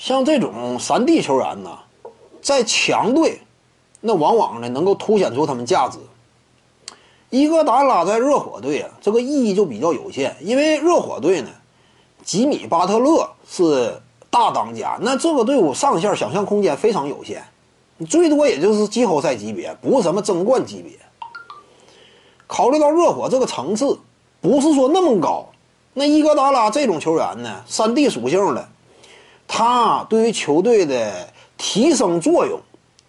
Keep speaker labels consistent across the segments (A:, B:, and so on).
A: 像这种三 D 球员呢，在强队，那往往呢能够凸显出他们价值。伊戈达拉在热火队啊，这个意义就比较有限，因为热火队呢，吉米巴特勒是大当家，那这个队伍上限想象空间非常有限，最多也就是季后赛级别，不是什么争冠级别。考虑到热火这个层次不是说那么高，那伊戈达拉这种球员呢，三 D 属性的，他对于球队的提升作用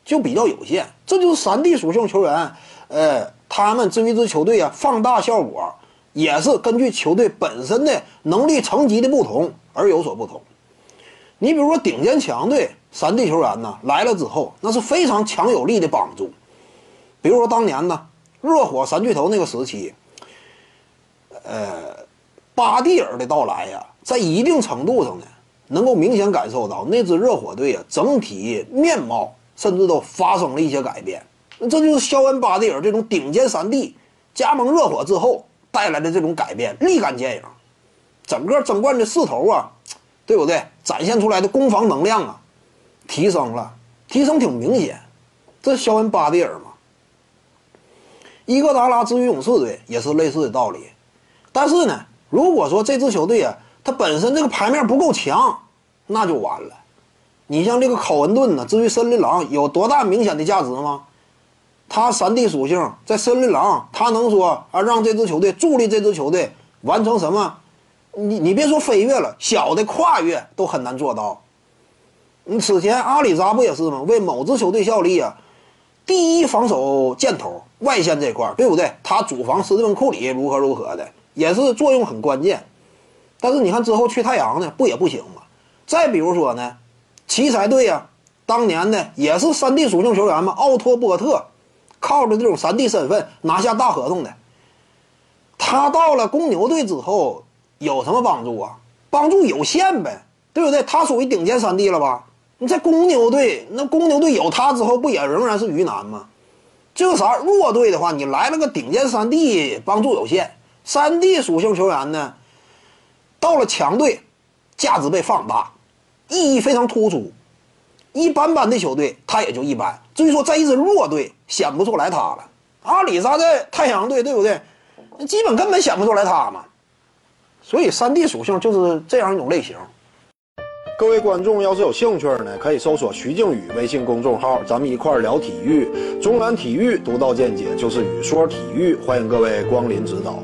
A: 就比较有限。这就是三 D 属性球员，呃，他们至于这球队啊，放大效果也是根据球队本身的能力层级的不同而有所不同。你比如说顶尖强队三 D 球员呢来了之后，那是非常强有力的帮助。比如说当年呢。热火三巨头那个时期，呃，巴蒂尔的到来呀，在一定程度上呢，能够明显感受到那支热火队啊整体面貌甚至都发生了一些改变。那这就是肖恩·巴蒂尔这种顶尖三 D 加盟热火之后带来的这种改变，立竿见影。整个争冠的势头啊，对不对？展现出来的攻防能量啊，提升了，提升挺明显。这肖恩·巴蒂尔嘛。伊戈达拉至于勇士队也是类似的道理，但是呢，如果说这支球队啊，它本身这个牌面不够强，那就完了。你像这个考文顿呢，至于森林狼有多大明显的价值吗？他三 D 属性在森林狼，他能说啊让这支球队助力这支球队完成什么？你你别说飞跃了，小的跨越都很难做到。你此前阿里扎不也是吗？为某支球队效力啊，第一防守箭头。外线这块对不对？他主防斯蒂芬库里如何如何的，也是作用很关键。但是你看之后去太阳呢，不也不行吗？再比如说呢，奇才队呀，当年呢也是三 D 属性球员嘛，奥托波特靠着这种三 D 身份拿下大合同的。他到了公牛队之后有什么帮助啊？帮助有限呗，对不对？他属于顶尖三 D 了吧？你在公牛队，那公牛队有他之后不也仍然是鱼腩吗？这个啥弱队的话，你来了个顶尖三 D，帮助有限。三 D 属性球员呢，到了强队，价值被放大，意义非常突出。一般般的球队，他也就一般。至于说在一支弱队，显不出来他了。阿里扎在太阳队，对不对？基本根本显不出来他嘛。所以三 D 属性就是这样一种类型。各位观众要是有兴趣呢，可以搜索徐静宇微信公众号，咱们一块聊体育。中南体育独到见解就是语说体育，欢迎各位光临指导。